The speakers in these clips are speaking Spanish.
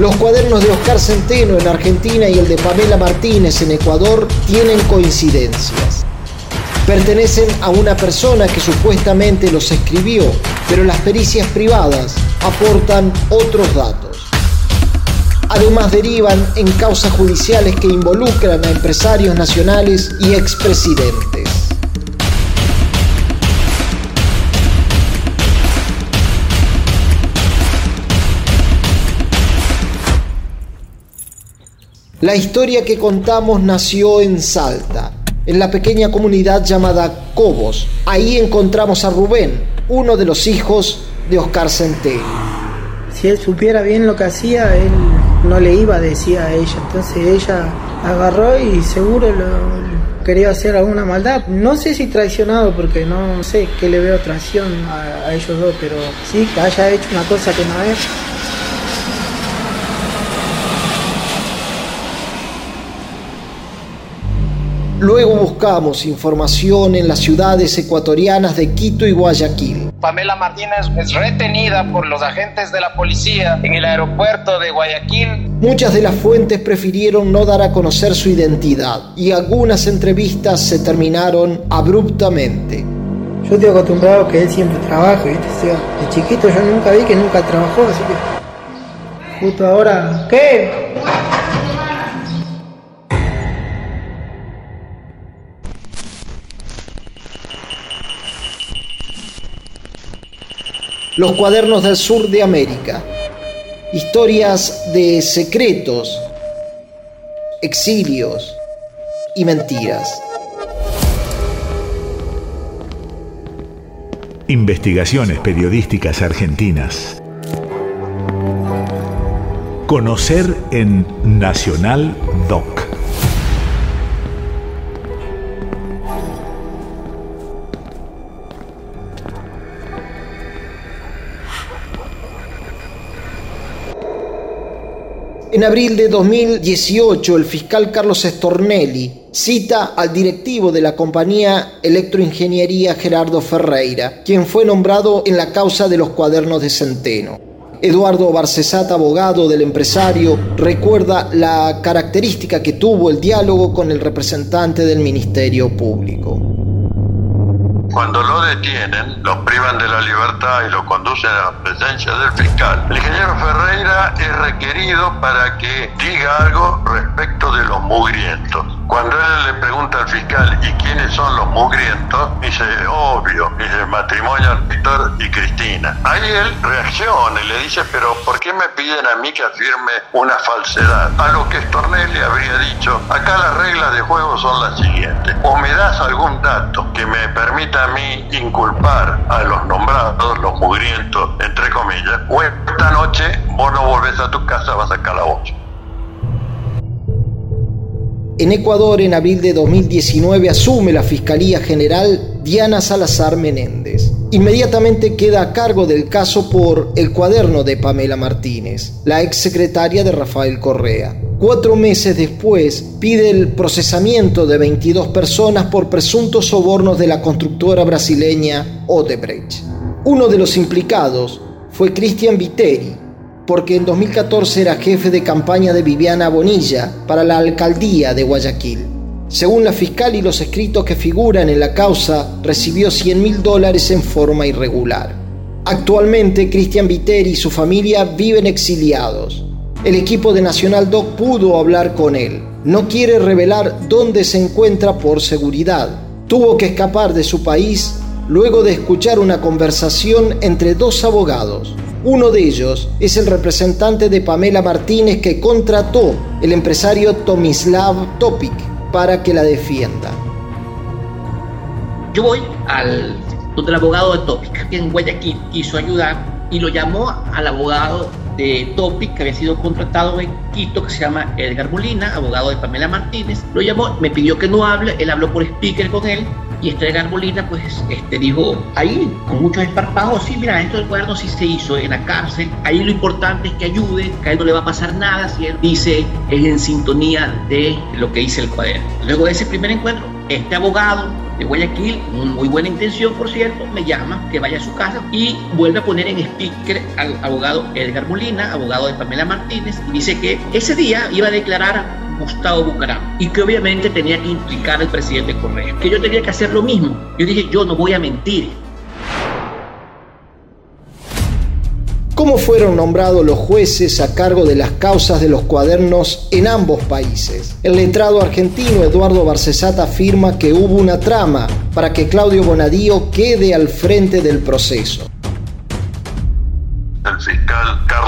Los cuadernos de Oscar Centeno en Argentina y el de Pamela Martínez en Ecuador tienen coincidencias. Pertenecen a una persona que supuestamente los escribió, pero las pericias privadas aportan otros datos. Además derivan en causas judiciales que involucran a empresarios nacionales y expresidentes. La historia que contamos nació en Salta, en la pequeña comunidad llamada Cobos. Ahí encontramos a Rubén, uno de los hijos de Oscar Centeno. Si él supiera bien lo que hacía, él no le iba a decir a ella. Entonces ella agarró y seguro lo, quería hacer alguna maldad. No sé si traicionado, porque no sé qué le veo traición a, a ellos dos, pero sí que haya hecho una cosa que no es. Luego buscamos información en las ciudades ecuatorianas de Quito y Guayaquil. Pamela Martínez es retenida por los agentes de la policía en el aeropuerto de Guayaquil. Muchas de las fuentes prefirieron no dar a conocer su identidad y algunas entrevistas se terminaron abruptamente. Yo estoy acostumbrado a que él siempre trabaja, ¿viste? O sea, de chiquito yo nunca vi que nunca trabajó, así que justo ahora, ¿qué? Los cuadernos del sur de América. Historias de secretos, exilios y mentiras. Investigaciones periodísticas argentinas. Conocer en Nacional Doc. En abril de 2018, el fiscal Carlos Estornelli cita al directivo de la compañía Electroingeniería Gerardo Ferreira, quien fue nombrado en la causa de los cuadernos de Centeno. Eduardo Barcesat, abogado del empresario, recuerda la característica que tuvo el diálogo con el representante del Ministerio Público. Cuando lo detienen, lo privan de la libertad y lo conducen a la presencia del fiscal. El ingeniero Ferreira es requerido para que diga algo respecto de los mugrientos. Cuando él le pregunta al fiscal, ¿y quiénes son los mugrientos? Dice, obvio, el matrimonio Víctor y Cristina. Ahí él reacciona y le dice, pero ¿por qué me piden a mí que afirme una falsedad? A lo que Stornelli habría dicho, acá las reglas de juego son las siguientes. O me das algún dato que me permita a mí inculpar a los nombrados, los mugrientos, entre comillas, o esta noche vos no volvés a tu casa, vas a calabozo. En Ecuador, en abril de 2019, asume la Fiscalía General Diana Salazar Menéndez. Inmediatamente queda a cargo del caso por el cuaderno de Pamela Martínez, la exsecretaria de Rafael Correa. Cuatro meses después, pide el procesamiento de 22 personas por presuntos sobornos de la constructora brasileña Odebrecht. Uno de los implicados fue Cristian Viteri, porque en 2014 era jefe de campaña de Viviana Bonilla para la alcaldía de Guayaquil. Según la fiscal y los escritos que figuran en la causa, recibió 100 mil dólares en forma irregular. Actualmente, Cristian Viteri y su familia viven exiliados. El equipo de Nacional Doc pudo hablar con él. No quiere revelar dónde se encuentra por seguridad. Tuvo que escapar de su país luego de escuchar una conversación entre dos abogados. Uno de ellos es el representante de Pamela Martínez que contrató el empresario Tomislav Topic para que la defienda. Yo voy al donde el abogado de Topic, que en Guayaquil quiso ayudar y lo llamó al abogado de Topic que había sido contratado en Quito, que se llama Edgar Molina, abogado de Pamela Martínez. Lo llamó, me pidió que no hable, él habló por speaker con él y este Edgar Molina pues este, dijo ahí con muchos esparpados, sí, mira, esto del cuaderno sí se hizo en la cárcel, ahí lo importante es que ayude, que a él no le va a pasar nada si él dice es en sintonía de lo que dice el cuaderno. Luego de ese primer encuentro, este abogado de Guayaquil, con muy buena intención, por cierto, me llama que vaya a su casa y vuelve a poner en speaker al abogado Edgar Molina, abogado de Pamela Martínez, y dice que ese día iba a declarar Gustavo Bucaram y que obviamente tenía que implicar al presidente Correa, que yo tenía que hacer lo mismo. Yo dije, yo no voy a mentir, cómo fueron nombrados los jueces a cargo de las causas de los cuadernos en ambos países. El letrado argentino Eduardo Barcesat afirma que hubo una trama para que Claudio Bonadío quede al frente del proceso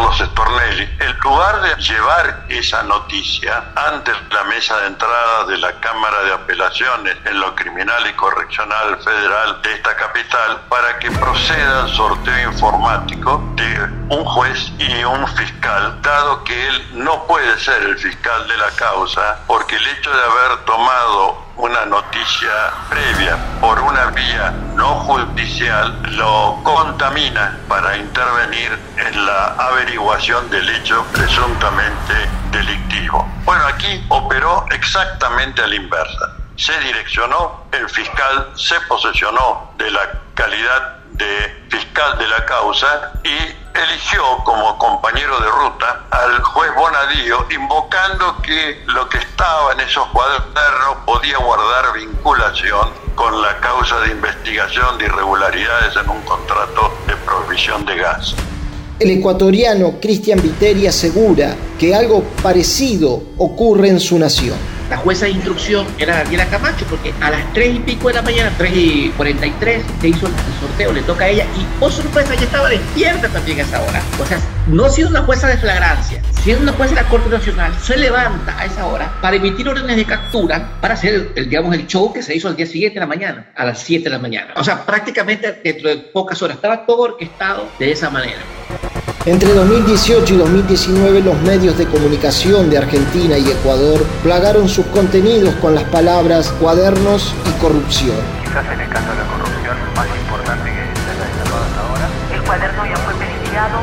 Carlos Stornelli, en lugar de llevar esa noticia ante la mesa de entrada de la Cámara de Apelaciones en lo criminal y correccional federal de esta capital, para que proceda el sorteo informático de un juez y un fiscal, dado que él no puede ser el fiscal de la causa, porque el hecho de haber tomado una noticia previa por una vía no judicial lo contamina para intervenir en la averiguación del hecho presuntamente delictivo. Bueno, aquí operó exactamente a la inversa. Se direccionó, el fiscal se posesionó de la calidad de fiscal de la causa y eligió como compañero de ruta al juez Bonadío, invocando que lo que estaba en esos cuadernos podía guardar vinculación con la causa de investigación de irregularidades en un contrato de provisión de gas. El ecuatoriano Cristian Viteri asegura que algo parecido ocurre en su nación la jueza de instrucción era Daniela Camacho, porque a las 3 y pico de la mañana, 3 y 43, se hizo el sorteo, le toca a ella, y por sorpresa ya estaba despierta también a esa hora. O sea, no siendo una jueza de flagrancia, siendo una jueza de la Corte Nacional, se levanta a esa hora para emitir órdenes de captura para hacer, el, digamos, el show que se hizo al día siguiente de la mañana, a las 7 de la mañana. O sea, prácticamente dentro de pocas horas estaba todo orquestado de esa manera. Entre 2018 y 2019 los medios de comunicación de Argentina y Ecuador plagaron sus contenidos con las palabras cuadernos y corrupción. Quizás en el caso de la corrupción más importante que se haya destapado hasta ahora. El cuaderno ya fue verificado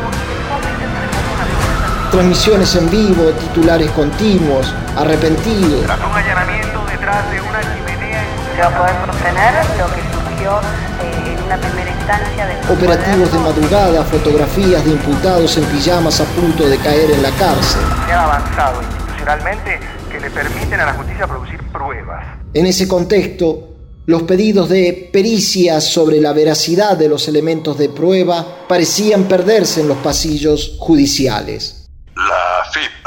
Transmisiones en vivo, titulares continuos, arrepentidos. Tras un allanamiento detrás de una chimenea... Se va a poder sostener lo que surgió eh, en una primera instancia de... Operativos de madrugada, fotografías de imputados en pijamas a punto de caer en la cárcel. Se ha avanzado institucionalmente que le permiten a la justicia producir pruebas. En ese contexto, los pedidos de pericias sobre la veracidad de los elementos de prueba parecían perderse en los pasillos judiciales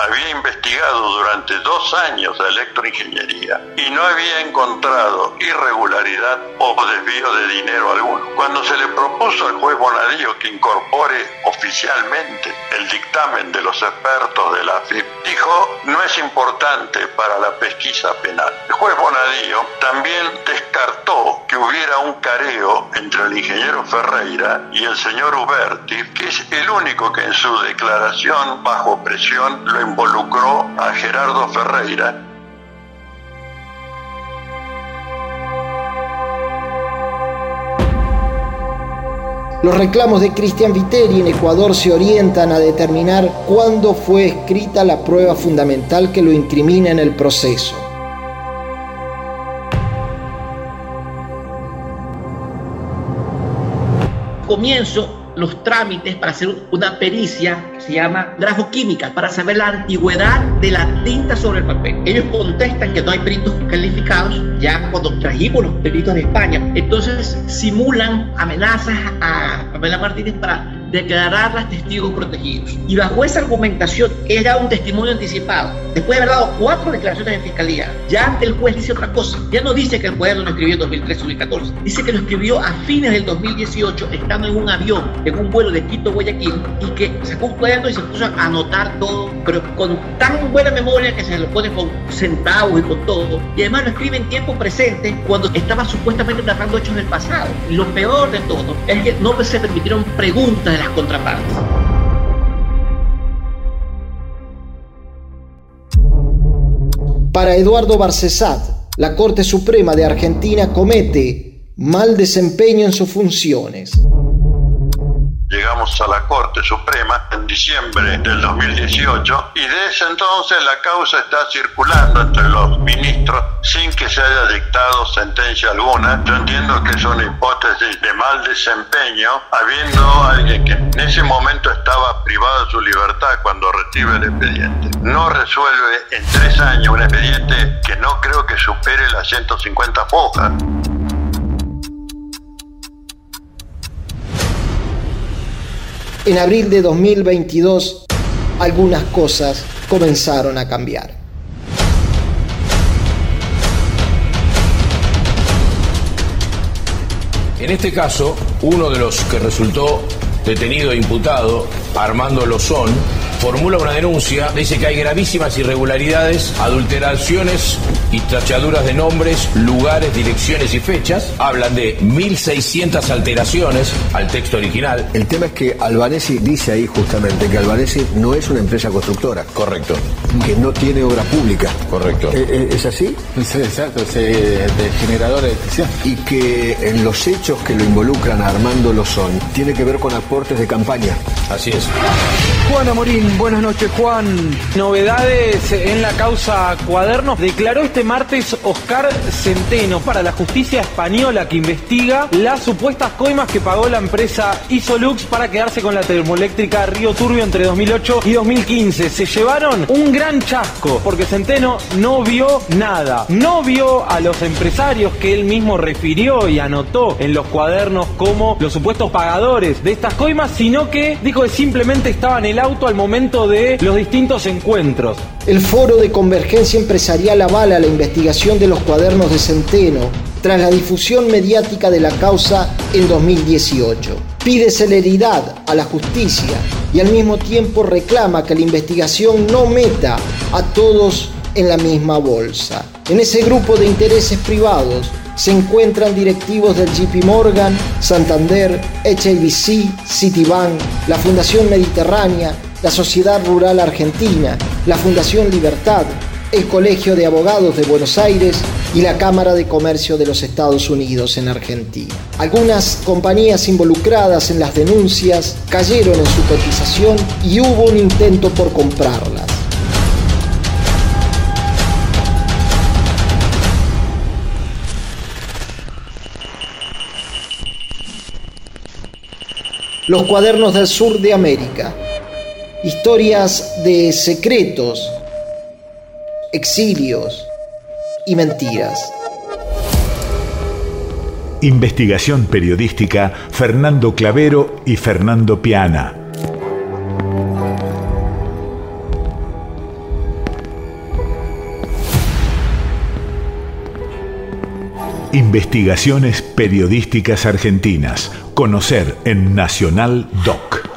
había investigado durante dos años la electroingeniería y no había encontrado irregularidad o desvío de dinero alguno. Cuando se le propuso al juez Bonadío que incorpore oficialmente el dictamen de los expertos de la FIP, dijo no es importante para la pesquisa penal. El juez Bonadío también descartó que hubiera un careo entre el ingeniero Ferreira y el señor Uberti, que es el único que en su declaración bajo presión lo involucró a Gerardo Ferreira. Los reclamos de Cristian Viteri en Ecuador se orientan a determinar cuándo fue escrita la prueba fundamental que lo incrimina en el proceso. Comienzo los trámites para hacer una pericia que se llama grafoquímica, para saber la antigüedad de la tinta sobre el papel. Ellos contestan que no hay peritos calificados, ya cuando trajimos los peritos de España. Entonces simulan amenazas a Pamela Martínez para declararlas testigos protegidos. Y bajo esa argumentación, era un testimonio anticipado. Después de haber dado cuatro declaraciones de fiscalía, ya ante el juez dice otra cosa. Ya no dice que el cuaderno lo escribió en 2013-2014. Dice que lo escribió a fines del 2018, estando en un avión, en un vuelo de Quito Guayaquil, y que sacó un cuaderno y se puso a anotar todo, pero con tan buena memoria que se lo pone con centavos y con todo. Y además lo escribe en tiempo presente, cuando estaba supuestamente narrando hechos del pasado. Y lo peor de todo es que no se permitieron preguntas de contrapartes. Para Eduardo Barcesat, la Corte Suprema de Argentina comete mal desempeño en sus funciones. Llegamos a la Corte Suprema en diciembre del 2018 y de ese entonces la causa está circulando entre los ministros sin que se haya dictado sentencia alguna. Yo entiendo que es una hipótesis de mal desempeño, habiendo alguien que en ese momento estaba privado de su libertad cuando recibe el expediente. No resuelve en tres años un expediente que no creo que supere las 150 fojas. En abril de 2022, algunas cosas comenzaron a cambiar. En este caso, uno de los que resultó detenido e imputado, Armando Lozón, formula una denuncia, dice que hay gravísimas irregularidades, adulteraciones y tachaduras de nombres, lugares, direcciones y fechas. Hablan de 1.600 alteraciones al texto original. El tema es que Albanesi dice ahí justamente que Albanesi no es una empresa constructora. Correcto. Que no tiene obra pública. Correcto. ¿E- e- ¿Es así? Sí, exacto, es de generador de electricidad. Y que en los hechos que lo involucran a Armando Lozón tiene que ver con aportes de campaña. Así es. Juan Amorín, buenas noches Juan. Novedades en la causa Cuadernos. Declaró este martes Oscar Centeno para la justicia española que investiga las supuestas coimas que pagó la empresa Isolux para quedarse con la termoeléctrica Río Turbio entre 2008 y 2015. Se llevaron un gran chasco porque Centeno no vio nada. No vio a los empresarios que él mismo refirió y anotó en los cuadernos como los supuestos pagadores de estas coimas, sino que dijo que simplemente estaba en el auto al momento de los distintos encuentros. El Foro de Convergencia Empresarial avala la investigación de los cuadernos de Centeno tras la difusión mediática de la causa en 2018. Pide celeridad a la justicia y al mismo tiempo reclama que la investigación no meta a todos en la misma bolsa. En ese grupo de intereses privados se encuentran directivos del JP Morgan, Santander, HABC, Citibank, la Fundación Mediterránea, la Sociedad Rural Argentina, la Fundación Libertad, el Colegio de Abogados de Buenos Aires y la Cámara de Comercio de los Estados Unidos en Argentina. Algunas compañías involucradas en las denuncias cayeron en su cotización y hubo un intento por comprarlas. Los cuadernos del sur de América. Historias de secretos, exilios y mentiras. Investigación periodística Fernando Clavero y Fernando Piana. Investigaciones periodísticas argentinas. Conocer en Nacional Doc.